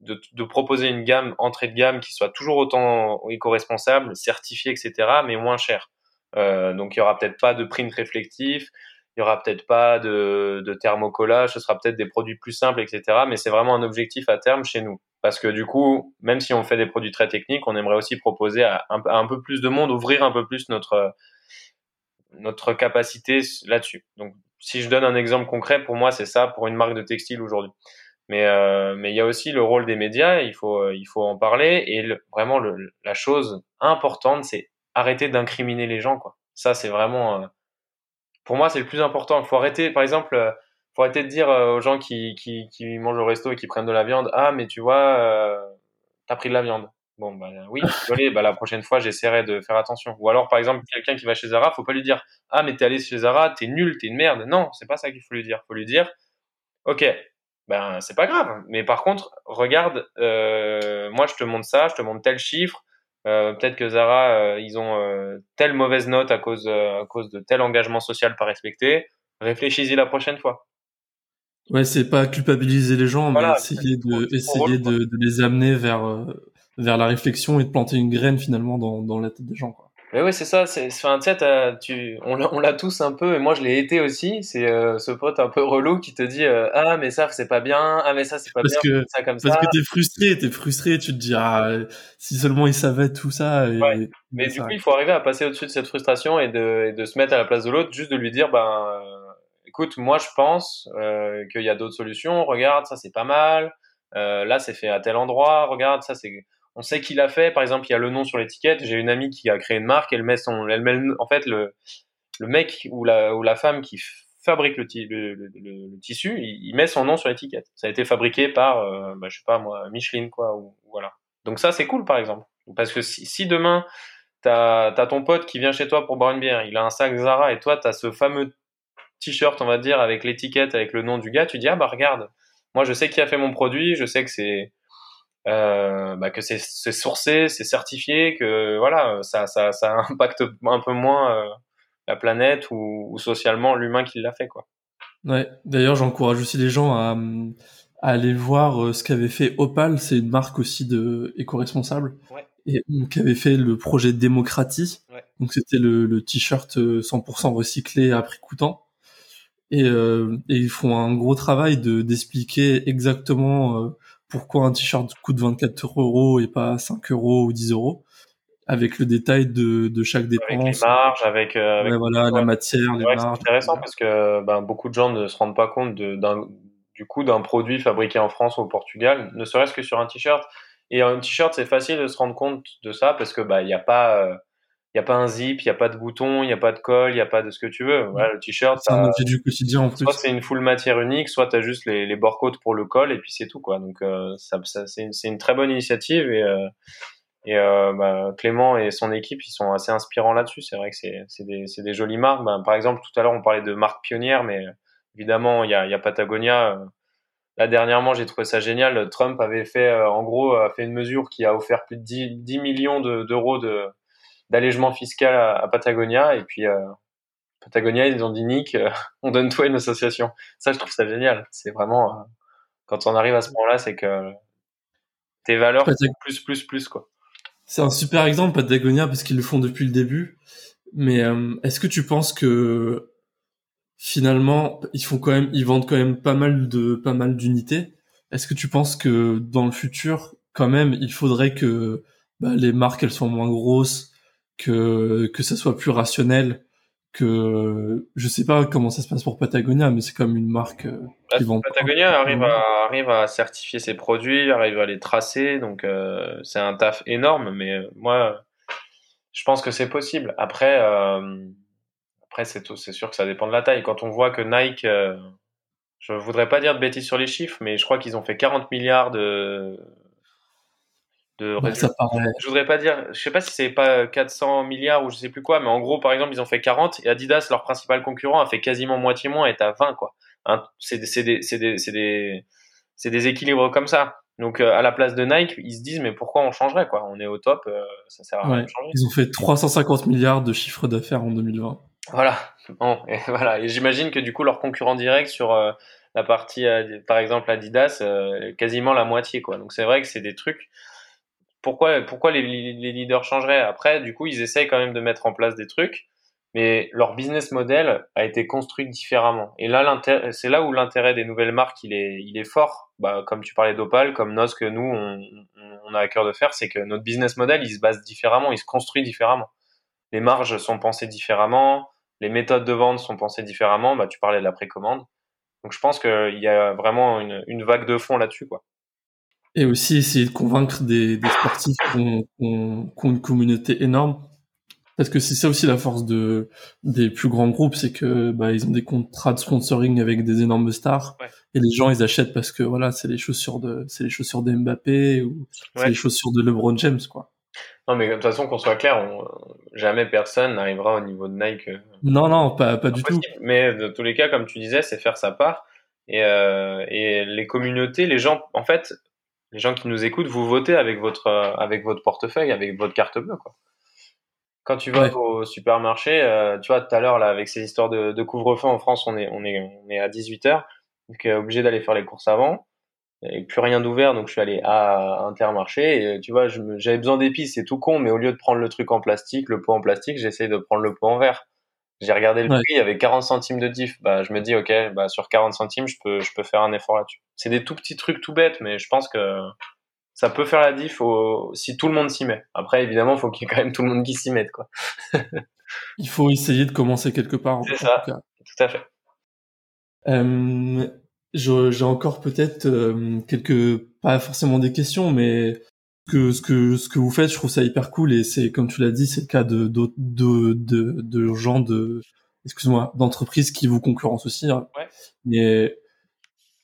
B: de, proposer une gamme entrée de gamme qui soit toujours autant éco-responsable, certifiée, etc., mais moins cher. Euh, donc il y aura peut-être pas de print réflectif, il y aura peut-être pas de, de thermocollage, ce sera peut-être des produits plus simples, etc. Mais c'est vraiment un objectif à terme chez nous. Parce que du coup, même si on fait des produits très techniques, on aimerait aussi proposer à un, à un peu plus de monde, ouvrir un peu plus notre, notre capacité là-dessus. Donc, si je donne un exemple concret, pour moi, c'est ça pour une marque de textile aujourd'hui. Mais euh, mais il y a aussi le rôle des médias. Il faut il faut en parler et vraiment la chose importante, c'est arrêter d'incriminer les gens. Quoi. Ça, c'est vraiment euh, pour moi, c'est le plus important. Il faut arrêter, par exemple, euh, faut arrêter de dire euh, aux gens qui, qui, qui mangent au resto et qui prennent de la viande, ah, mais tu vois, euh, t'as pris de la viande. Bon, bah oui, désolé, bah la prochaine fois, j'essaierai de faire attention. Ou alors, par exemple, quelqu'un qui va chez Zara, faut pas lui dire, ah, mais t'es allé chez Zara, t'es nul, t'es une merde. Non, c'est pas ça qu'il faut lui dire. Faut lui dire, ok, ben c'est pas grave. Mais par contre, regarde, euh, moi je te montre ça, je te montre tel chiffre, euh, peut-être que Zara, euh, ils ont euh, telle mauvaise note à cause, à cause de tel engagement social pas respecté. Réfléchis-y la prochaine fois.
A: Ouais, c'est pas culpabiliser les gens, voilà, mais essayer de essayer de, de, les amener vers vers la réflexion et de planter une graine finalement dans dans la tête des gens. Quoi.
B: Mais oui, c'est ça. C'est, enfin, tu on l'a tous un peu, et moi je l'ai été aussi. C'est euh, ce pote un peu relou qui te dit euh, ah mais ça c'est pas bien, ah mais ça c'est pas
A: parce
B: bien,
A: que,
B: ça comme
A: parce
B: ça.
A: que t'es frustré, t'es frustré, tu te dis ah si seulement il savait tout ça. Et,
B: ouais. Mais du coup, il faut arriver à passer au-dessus de cette frustration et de, et de se mettre à la place de l'autre, juste de lui dire ben euh, écoute, moi je pense euh, qu'il y a d'autres solutions. Regarde, ça c'est pas mal. là c'est fait à tel endroit. Regarde, ça c'est on sait qui l'a fait. Par exemple, il y a le nom sur l'étiquette. J'ai une amie qui a créé une marque. Elle met son, elle met en fait le, le mec ou la, ou la femme qui fabrique le, tissu, il, met son nom sur l'étiquette. Ça a été fabriqué par, euh, bah, je sais pas moi, Michelin quoi. Ou, voilà. Donc ça c'est cool par exemple. Parce que si, si demain t'as as ton pote qui vient chez toi pour boire une bière, il a un sac Zara et toi t'as ce fameux t-shirt on va dire avec l'étiquette avec le nom du gars, tu dis ah bah regarde, moi je sais qui a fait mon produit, je sais que c'est euh, bah, que c'est sourcé, c'est certifié, que voilà, ça, ça, ça impacte un peu moins euh, la planète ou, ou socialement l'humain qui l'a fait, quoi.
A: Ouais. D'ailleurs, j'encourage aussi les gens à, à aller voir euh, ce qu'avait fait Opal, c'est une marque aussi de éco-responsable,
B: ouais.
A: et qui avait fait le projet Démocratie.
B: Ouais.
A: Donc c'était le, le t-shirt 100% recyclé à prix coûtant. Et, euh, et, ils font un gros travail de d'expliquer exactement euh, pourquoi un t-shirt coûte 24 euros et pas 5 euros ou 10 euros avec le détail de, de chaque dépense. Avec
B: les marges, avec, euh, avec
A: ouais, voilà, la matière, les marges.
B: C'est intéressant parce que ben, beaucoup de gens ne se rendent pas compte de, du coût d'un produit fabriqué en France ou au Portugal, ne serait-ce que sur un t-shirt. Et un t-shirt, c'est facile de se rendre compte de ça parce que bah il n'y a pas euh, il y a pas un zip, il y a pas de bouton, il y a pas de colle, il y a pas de ce que tu veux. Voilà, le t-shirt,
A: c'est un objet du quotidien en plus.
B: Soit c'est une full matière unique, soit tu as juste les, les bords pour le col et puis c'est tout quoi. Donc euh, ça, ça c'est une, une, très bonne initiative et, euh, Et euh, bah, Clément et son équipe, ils sont assez inspirants là-dessus. C'est vrai que c'est des, des jolies marques. Bah, par exemple, tout à l'heure, on parlait de marques pionnières, mais évidemment, il y a, y a Patagonia. Là, dernièrement, j'ai trouvé ça génial. Trump avait fait, en gros, a fait une mesure qui a offert plus de 10, 10 millions d'euros de, d'allègement fiscal à, Patagonia. Et puis, euh, Patagonia, ils ont dit Nick, euh, on donne toi une association. Ça, je trouve ça génial. C'est vraiment, euh, quand on arrive à ce moment-là, c'est que tes valeurs plus, plus, plus, quoi.
A: C'est un super exemple, Patagonia, parce qu'ils le font depuis le début. Mais est-ce que tu penses que finalement, ils font quand même, ils vendent quand même pas mal de, pas mal d'unités? Est-ce que tu penses que dans le futur, quand même, il faudrait que bah, les marques elles soient moins grosses, que que ça soit plus rationnel que je sais pas comment ça se passe pour Patagonia mais c'est comme une marque euh,
B: qui vend Patagonia arrive à arrive à certifier ses produits arrive à les tracer donc euh, c'est un taf énorme mais euh, moi je pense que c'est possible. Après après c'est c'est sûr que ça dépend de la taille. Quand on voit que Nike je voudrais pas dire de bêtises sur les chiffres mais je crois qu'ils ont fait 40 milliards de de bah, Je voudrais pas dire, je sais pas si c'est pas 400 milliards ou je sais plus quoi, mais en gros, par exemple, ils ont fait 40 et Adidas, leur principal concurrent, a fait quasiment moitié moins et est à 20, quoi. Hein, c'est des, des, des, des, des, équilibres comme ça. Donc, euh, à la place de Nike, ils se disent, mais pourquoi on changerait, quoi? On est au top, euh, ça sert à rien de changer.
A: Ils ont fait 350 milliards de chiffre d'affaires en 2020.
B: Voilà. Bon, et voilà. Et j'imagine que du coup, leur concurrent direct sur euh, la partie, par exemple, Adidas, quasiment la moitié, quoi. Donc, c'est vrai que c'est des trucs pourquoi, les, leaders changeraient? Après, du coup, ils essayent quand même de mettre en place des trucs, mais leur business model a été construit différemment. Et là, c'est là où l'intérêt des nouvelles marques, il est, il est fort. Bah, comme tu parlais d'Opal, comme Nos, que nous, on, a à cœur de faire, c'est que notre business model, il se base différemment, il se construit différemment. Les marges sont pensées différemment, les méthodes de vente sont pensées différemment. Bah, tu parlais de la précommande. Donc, je pense qu'il y a vraiment une, une vague de fond là-dessus, quoi.
A: Et aussi essayer de convaincre des, des sportifs qui ont, une communauté énorme. Parce que c'est ça aussi la force de des plus grands groupes, c'est que bah, ils ont des contrats de sponsoring avec des énormes stars et les gens ils achètent parce que voilà c'est les chaussures de c'est les chaussures de Mbappé ou c'est les chaussures de LeBron James quoi.
B: Non mais de toute façon qu'on soit clair, jamais personne n'arrivera au niveau de Nike. Euh,
A: non non pas pas du tout.
B: Mais de tous les cas comme tu disais c'est faire sa part et euh, et les communautés les gens en fait les gens qui nous écoutent, vous votez avec votre, euh, avec votre portefeuille, avec votre carte bleue, quoi. Quand tu vas au supermarché, euh, tu vois, tout à l'heure, là, avec ces histoires de, de couvre-feu en France, on est, on est, on est à 18 h donc euh, obligé d'aller faire les courses avant. Et plus rien d'ouvert, donc je suis allé à Intermarché. Et tu vois, j'avais besoin d'épices, c'est tout con, mais au lieu de prendre le truc en plastique, le pot en plastique, j'essaie de prendre le pot en verre. J'ai regardé le prix, il y avait 40 centimes de diff. Bah, je me dis, ok, bah, sur 40 centimes, je peux, je peux faire un effort là-dessus. C'est des tout petits trucs tout bêtes, mais je pense que ça peut faire la diff si tout le monde s'y met. Après, évidemment, il faut qu'il y ait quand même tout le monde qui s'y mette, quoi.
A: il faut essayer de commencer quelque part.
B: C'est ça, tout à fait.
A: Euh, j'ai encore peut-être quelques, pas forcément des questions, mais que ce que ce que vous faites, je trouve ça hyper cool et c'est comme tu l'as dit, c'est le cas de de de de, de gens de excuse-moi d'entreprises qui vous concurrencent aussi. Hein. Ouais. Mais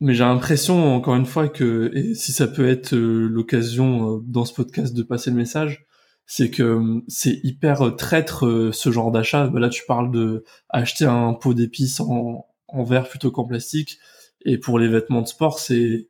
A: mais j'ai l'impression encore une fois que et si ça peut être euh, l'occasion euh, dans ce podcast de passer le message, c'est que euh, c'est hyper traître ce genre d'achat. Bah, là, tu parles de acheter un pot d'épices en en verre plutôt qu'en plastique. Et pour les vêtements de sport, c'est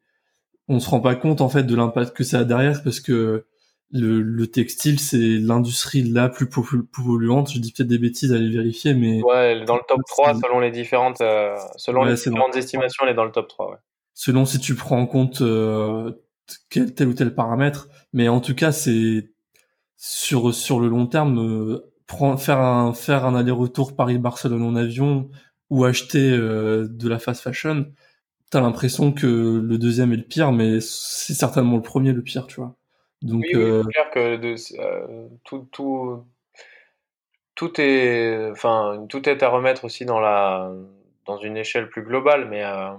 A: on se rend pas compte en fait de l'impact que ça a derrière parce que le, le textile c'est l'industrie la plus polluante. Je dis peut-être des bêtises à les vérifier, mais
B: ouais, dans le top 3 selon les différentes euh, selon les différentes estimations, elle est dans le top 3. Ouais.
A: Selon si tu prends en compte euh, quel tel ou tel paramètre, mais en tout cas c'est sur sur le long terme euh, faire un faire un aller-retour Paris-Barcelone en avion ou acheter euh, de la fast fashion t'as l'impression que le deuxième est le pire, mais c'est certainement le premier le pire, tu vois.
B: Donc, oui, euh... clair que de, euh, tout, tout, tout est, enfin, tout est à remettre aussi dans la, dans une échelle plus globale, mais, euh,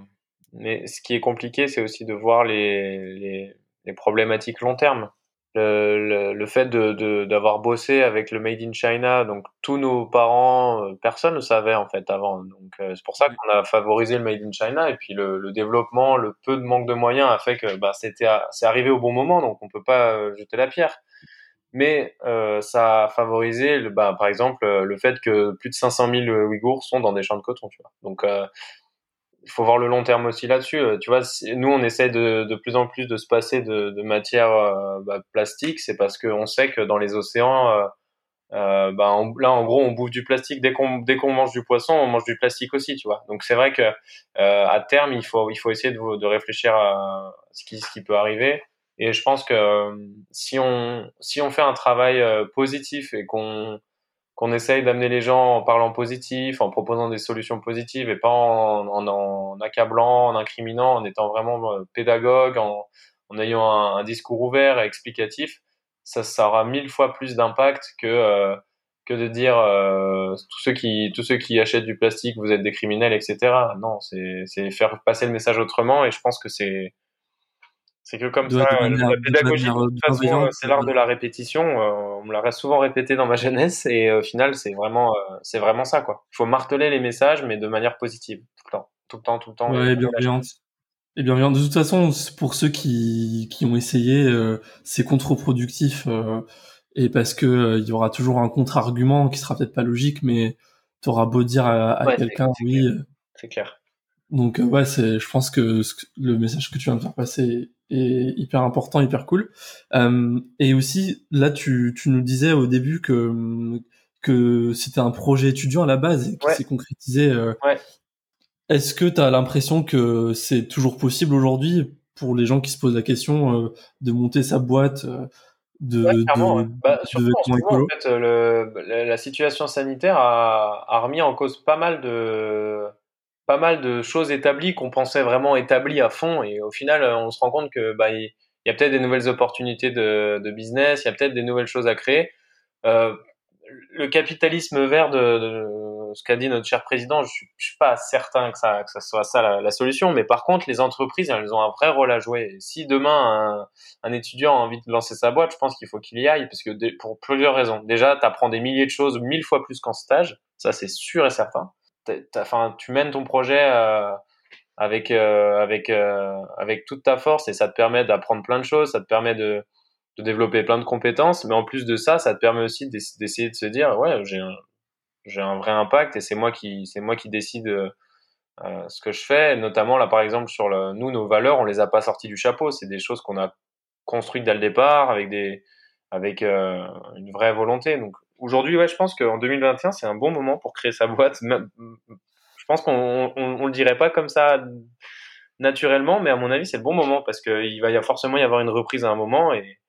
B: mais ce qui est compliqué, c'est aussi de voir les, les, les problématiques long terme le, le, fait de d'avoir bossé avec le Made in China, donc tous nos parents, euh, personne ne savait en fait avant. Donc euh, c'est pour ça qu'on a favorisé le Made in China et puis le, le, développement, le peu de manque de moyens a fait que bah, c'était c'est arrivé au bon moment, donc on peut pas euh, jeter la pierre. mais euh, ça a favorisé, le, bah, par exemple, le fait que plus de 500 000 Ouïghours sont dans des champs de coton. Tu vois. Donc, euh, il faut voir le long terme aussi là-dessus. Tu vois, nous, on essaie de, de plus en plus de se passer de, de matière bah, plastique. C'est parce qu'on sait que dans les océans, euh, bah, là en gros on bouffe du plastique dès qu'on dès qu'on mange du poisson on mange du plastique aussi tu vois donc c'est vrai que euh, à terme il faut il faut essayer de, de réfléchir à ce qui ce qui peut arriver et je pense que euh, si on si on fait un travail euh, positif et qu'on qu'on essaye d'amener les gens en parlant positif, en proposant des solutions positives et pas en, en, en accablant, en incriminant, en étant vraiment euh, pédagogue, en, en ayant un, un discours ouvert et explicatif, ça, ça aura mille fois plus d'impact que euh, que de dire euh, tous ceux qui tous ceux qui achètent du plastique vous êtes des criminels etc non c'est c'est faire passer le message autrement et je pense que c'est c'est que comme ça la pédagogie de, toute façon c'est l'art de la répétition euh, on me l'a souvent répété dans ma jeunesse et au final c'est vraiment euh, c'est vraiment ça quoi. Il faut marteler les messages mais de manière positive tout le temps. Tout le temps tout le temps
A: ouais, bienveillante. Et bien, de toute façon, pour ceux qui, qui ont essayé, euh, c'est contre-productif euh, et parce que euh, il y aura toujours un contre-argument qui sera peut-être pas logique, mais tu auras beau dire à, quelqu'un oui.
B: C'est clair.
A: Donc ouais, c'est, je pense que le message que tu viens de faire passer est hyper important, hyper cool. et aussi, là, tu, tu nous disais au début que que c'était un projet étudiant à la base et qui s'est concrétisé
B: ouais.
A: Est-ce que tu as l'impression que c'est toujours possible aujourd'hui pour les gens qui se posent la question euh, de monter sa boîte euh, de,
B: ouais, de, bah, de en fait, le, la, situation sanitaire a, a, remis en cause pas mal de pas mal de choses établies qu'on pensait vraiment établies à fond et au final on se rend compte que bah il y, a peut-être des nouvelles opportunités de, business, il y a peut-être des nouvelles choses à créer. Euh, le capitalisme vert de, ce qu'a dit notre cher président, je suis, suis pas certain que ça, soit ça la, la, solution. Mais par contre, les entreprises, elles ont un vrai rôle à jouer. si demain un, un, étudiant a envie de lancer sa boîte, je pense qu'il faut qu'il y aille, parce que pour plusieurs raisons. Déjà, tu apprends des milliers de choses, mille fois plus qu'en stage. Ça, c'est sûr et certain. Enfin, tu mènes ton projet euh, avec euh, avec euh, avec toute ta force et ça te permet d'apprendre plein de choses. Ça te permet de de développer plein de compétences, mais en plus de ça, ça te permet aussi d'essayer de se dire, ouais, j'ai un, j'ai un vrai impact et c'est moi qui, c'est moi qui décide euh, ce que je fais. Notamment là, par exemple, sur le, nous, nos valeurs, on les a pas sorties du chapeau. C'est des choses qu'on a construites dès le départ avec des, avec euh, une vraie volonté. Donc aujourd'hui, ouais, je pense qu'en 2021, c'est un bon moment pour créer sa boîte. Je pense qu'on on, on, le dirait pas comme ça naturellement, mais à mon avis, c'est le bon moment parce qu'il va y forcément y avoir une reprise à un moment et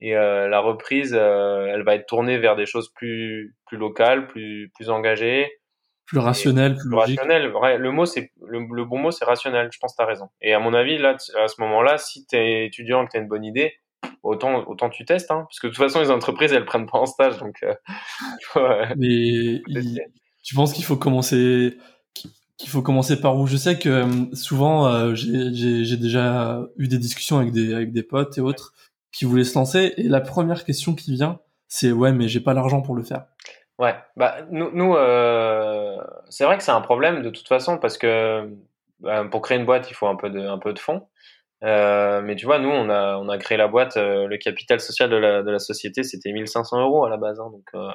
B: et euh, la reprise, euh, elle va être tournée vers des choses plus plus locales, plus plus engagées,
A: plus rationnelles, plus, plus
B: rationnelles. Le mot c'est le, bon mot c'est rationnel. Je pense que tu as raison. Et à mon avis là, à ce moment-là, si tu es étudiant et que tu as une bonne idée, autant autant tu testes, hein, parce que de toute façon les entreprises elles prennent pas en stage, donc. Euh,
A: Mais tu penses qu'il faut commencer qu'il faut commencer par où? Je sais que souvent j'ai déjà eu des discussions avec des avec des potes et autres qui voulait se lancer. Et la première question qui vient, c'est ouais, mais j'ai pas l'argent pour le faire.
B: Ouais, bah nous, nous euh, c'est vrai que c'est un problème de toute façon parce que bah, pour créer une boîte, il faut un peu de, un peu de fonds. Euh, mais tu vois, nous, on a, on a créé la boîte, euh, le capital social de la, de la société, c'était 1500 euros à la base. Hein, donc, euh,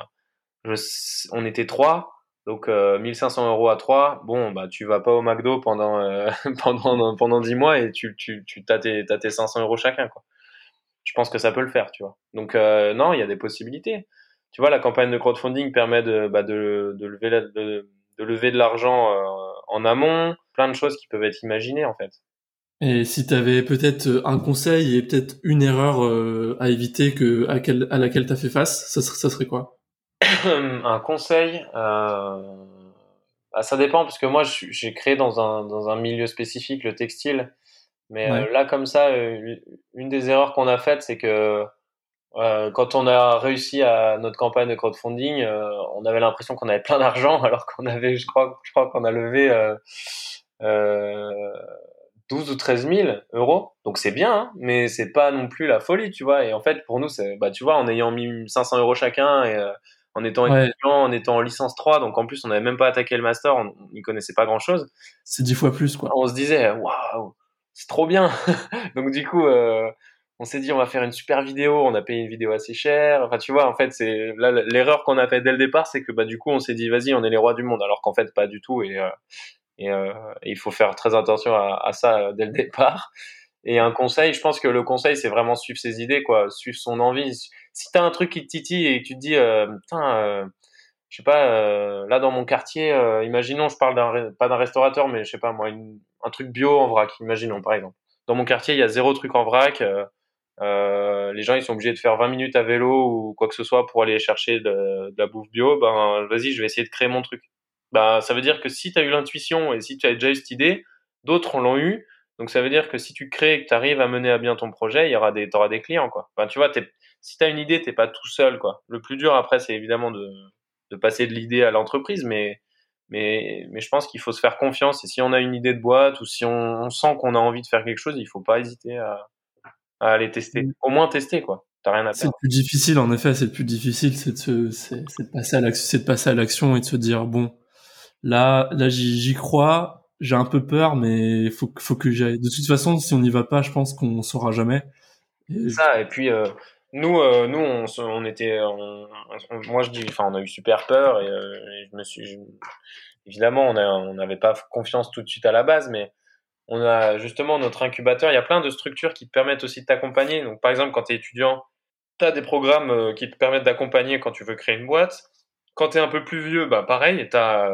B: je, on était trois, donc 1500 euros à trois. Bon, bah, tu vas pas au McDo pendant pendant pendant 10 mois et tu tu tu t'as tes, t'as tes 500 euros chacun, quoi je pense que ça peut le faire, tu vois. Donc euh, non, il y a des possibilités. Tu vois, la campagne de crowdfunding permet de, bah, de, de, lever de, de, lever de l'argent euh, en amont, plein de choses qui peuvent être imaginées en fait.
A: Et si tu avais peut-être un conseil et peut-être une erreur euh, à éviter que à, quel, à laquelle tu as fait face, ça, ça serait quoi?
B: Un conseil euh... bah, ça dépend parce que moi j'ai créé dans un dans un milieu spécifique le textile. Mais euh, là, comme ça, euh, une des erreurs qu'on a faites, c'est que euh, quand on a réussi à notre campagne de crowdfunding, euh, on avait l'impression qu'on avait plein d'argent, alors qu'on avait, je crois, je crois qu'on a levé euh, 12 ou 13 000 euros. Donc c'est bien, hein, mais c'est pas non plus la folie, tu vois. Et en fait, pour nous, c'est, bah, tu vois, en ayant mis 500 euros chacun et en étant étudiant, en étant en licence 3, donc en plus, on n'avait même pas attaqué le master, on n'y connaissait pas grand chose.
A: C'est dix fois plus, quoi.
B: On se disait, waouh, c'est trop bien. donc du coup, euh, on s'est dit on va faire une super vidéo, on a payé une vidéo assez chère. Enfin, tu vois, en fait, c'est là l'erreur qu'on a fait dès le départ, c'est que bah du coup, on s'est dit vas-y, on est les rois du monde, alors qu'en fait pas du tout. Et, euh, et, euh, il faut faire très attention à, à, ça dès le départ. Et un conseil, je pense que le conseil, c'est vraiment suivre ses idées, quoi, suivre son envie. Si t'as un truc qui te titille et que tu te dis, euh, putain, euh, je sais pas, euh, là dans mon quartier, euh, imaginons, je parle d'un pas d'un restaurateur, mais je sais pas moi, un truc bio en vrac, imaginons par exemple. Dans mon quartier, il y a zéro truc en vrac. Euh, euh, les gens ils sont obligés de faire 20 minutes à vélo ou quoi que ce soit pour aller chercher de, de la bouffe bio. Ben vas-y, je vais essayer de créer mon truc. Ben ça veut dire que si tu as eu l'intuition et si tu as déjà eu cette idée, d'autres l'ont eu. Donc ça veut dire que si tu crées et que tu arrives à mener à bien ton projet, il y aura des t'auras des clients quoi. Enfin tu vois, si tu as une idée, t'es pas tout seul quoi. Le plus dur après c'est évidemment de de passer de l'idée à l'entreprise, mais mais, mais je pense qu'il faut se faire confiance. Et si on a une idée de boîte ou si on, on sent qu'on a envie de faire quelque chose, il faut pas hésiter à, à aller tester. Mm. Au moins tester, quoi. T'as rien à.
A: C'est le plus difficile, en effet. C'est le plus difficile, c'est de, se, c'est, c'est de passer à l'action, c'est de passer à l'action et de se dire bon, là, là, j'y, crois. J'ai un peu peur, mais faut, faut que j'aille. De toute façon, si on n'y va pas, je pense qu'on saura jamais.
B: Et ça. Et puis, euh, nous, euh, nous, on, on était, on, moi je dis, enfin, on a eu super peur et, euh, et je me suis, je, évidemment, on n'avait pas confiance tout de suite à la base, mais on a justement notre incubateur. Il y a plein de structures qui te permettent aussi de t'accompagner. Donc, par exemple, quand tu es étudiant, tu as des programmes qui te permettent d'accompagner quand tu veux créer une boîte. Quand tu es un peu plus vieux, bah pareil, tu as,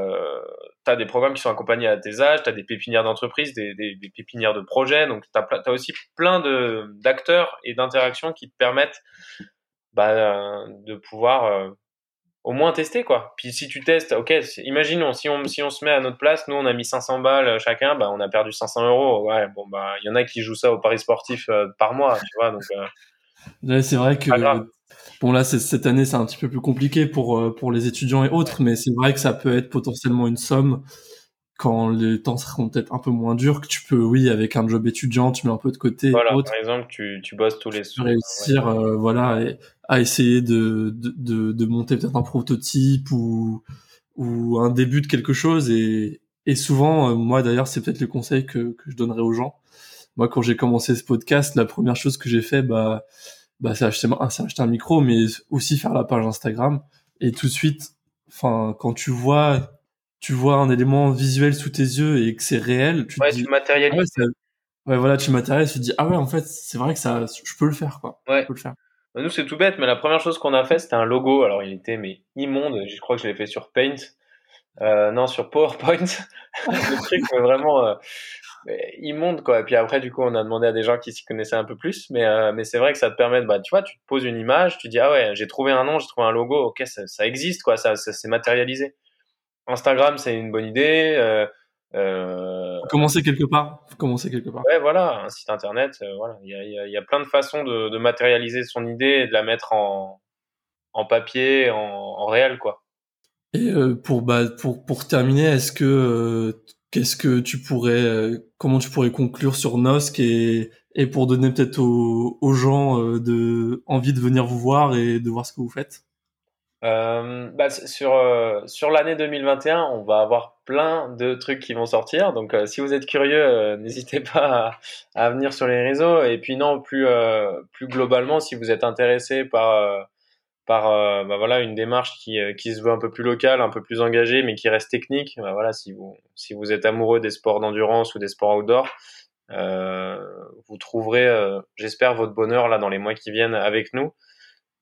B: as, des programmes qui sont accompagnés à tes âges, tu as des pépinières d'entreprise, des, des, pépinières de projets. Donc, tu as, aussi plein d'acteurs et d'interactions qui te permettent bah, de pouvoir euh, au moins tester quoi. Puis si tu testes, ok, imaginons si on si on se met à notre place, nous on a mis 500 balles chacun, bah on a perdu 500 euros. Ouais, bon bah il y en a qui jouent ça au paris sportif euh, par mois, tu vois. Donc euh,
A: ouais, c'est vrai que bon là cette année c'est un petit peu plus compliqué pour euh, pour les étudiants et autres, mais c'est vrai que ça peut être potentiellement une somme quand les temps seront peut-être un peu moins durs que tu peux oui avec un job étudiant tu mets un peu de côté
B: voilà par exemple tu, tu bosses tous les soirs
A: réussir ouais. euh, voilà et, à essayer de, de, de, monter peut-être un prototype ou, ou un début de quelque chose. Et, et souvent, euh, moi d'ailleurs, c'est peut-être le conseil que, que je donnerais aux gens. Moi, quand j'ai commencé ce podcast, la première chose que j'ai fait, bah, bah, c'est acheter, acheter un micro, mais aussi faire la page Instagram. Et tout de suite, enfin, quand tu vois, tu vois un élément visuel sous tes yeux et que c'est réel, tu
B: ouais,
A: te dis,
B: tu matérialises.
A: Ah ouais, ouais, voilà, tu matérialises, tu te dis, ah ouais, en fait, c'est vrai que ça, je peux le faire, quoi.
B: Ouais.
A: Je peux le faire.
B: Bah, nous, c'est tout bête, mais la première chose qu'on a fait, c'était un logo. Alors, il était mais immonde. Je crois que je l'ai fait sur Paint. Euh, non, sur PowerPoint. le truc vraiment euh, immonde, quoi. Et puis après, du coup, on a demandé à des gens qui s'y connaissaient un peu plus. Mais, euh, mais c'est vrai que ça te permet, de, bah, tu vois, tu te poses une image, tu dis, ah ouais, j'ai trouvé un nom, j'ai trouvé un logo. Ok, ça, ça existe, quoi. Ça, ça s'est matérialisé. Instagram, c'est une bonne idée. Euh,
A: euh, commencer quelque part. Commencer quelque part.
B: Ouais, voilà, un site internet. Euh, voilà, il y a, y, a, y a, plein de façons de, de, matérialiser son idée et de la mettre en, en papier, en, en réel, quoi.
A: Et euh, pour bah pour pour terminer, est-ce que euh, qu'est-ce que tu pourrais euh, comment tu pourrais conclure sur Nosk et et pour donner peut-être aux, gens de envie de venir vous voir et de voir ce que vous faites?
B: Euh, bah, sur euh, sur l'année 2021, on va avoir plein de trucs qui vont sortir. Donc, euh, si vous êtes curieux, euh, n'hésitez pas à, à, venir sur les réseaux. Et puis non, plus euh, plus globalement, si vous êtes intéressé par par bah, voilà une démarche qui qui se veut un peu plus locale, un peu plus engagée, mais qui reste technique. Bah, voilà, si vous si vous êtes amoureux des sports d'endurance ou des sports outdoor, vous trouverez, j'espère, votre bonheur là dans les mois qui viennent avec nous.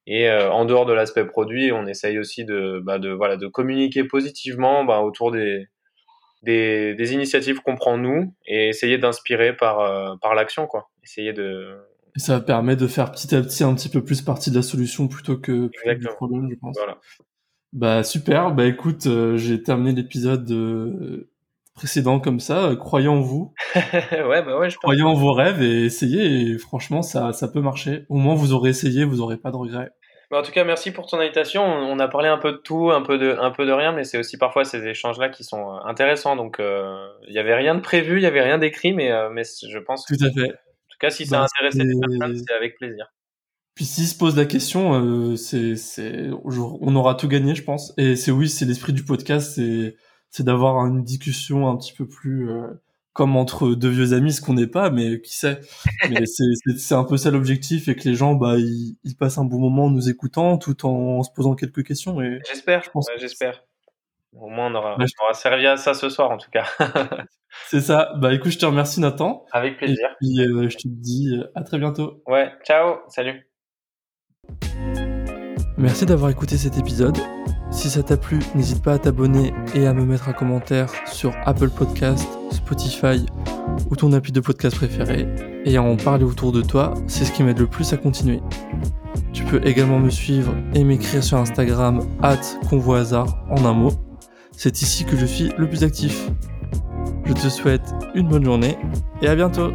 B: Et euh, en dehors de l'aspect produit, on essaye aussi de, bah, de, voilà, de communiquer positivement bah, autour des, des, des initiatives qu'on prend nous et essayer d'inspirer par, euh, par l'action. quoi. Essayer de...
A: Et ça permet de faire petit à petit un petit peu plus partie de la solution plutôt que, du problème, je pense.
B: Voilà.
A: Bah super, bah écoute, euh, j'ai terminé l'épisode euh, précédent comme ça, croyant en vous.
B: ouais, bah ouais, je
A: Croyant en vos rêves et essayez, et franchement, ça, ça peut marcher. Au moins, vous aurez essayé, vous aurez pas de regrets.
B: Bah en tout cas, merci pour ton invitation. On a parlé un peu de tout, un peu de, un peu de rien, mais c'est aussi parfois ces échanges-là qui sont euh, intéressants. Donc, il euh, y avait rien de prévu, il y avait rien d'écrit, mais, euh, mais je pense.
A: Tout à fait.
B: Cas, si ça bah, a intéressé des personnes, c'est avec plaisir.
A: Puis s'ils se posent la question, euh, c'est, c'est, on aura tout gagné, je pense. Et c'est oui, c'est l'esprit du podcast, c'est c'est d'avoir une discussion un petit peu plus euh, comme entre deux vieux amis, ce qu'on n'est pas, mais qui sait. Mais c'est un peu ça l'objectif et que les gens, bah, ils, passent un bon moment en nous écoutant tout en, se posant quelques questions.
B: J'espère, j'espère. Au moins, on aura, on aura servi à ça ce soir, en tout cas.
A: c'est ça. Bah, écoute, je te remercie, Nathan.
B: Avec plaisir.
A: Et puis, euh, je te dis euh, à très bientôt.
B: Ouais, ciao, salut.
A: Merci d'avoir écouté cet épisode. Si ça t'a plu, n'hésite pas à t'abonner et à me mettre un commentaire sur Apple Podcast, Spotify ou ton appli de podcast préféré et à en parler autour de toi, c'est ce qui m'aide le plus à continuer. Tu peux également me suivre et m'écrire sur Instagram at hasard en un mot. C'est ici que je suis le plus actif. Je te souhaite une bonne journée et à bientôt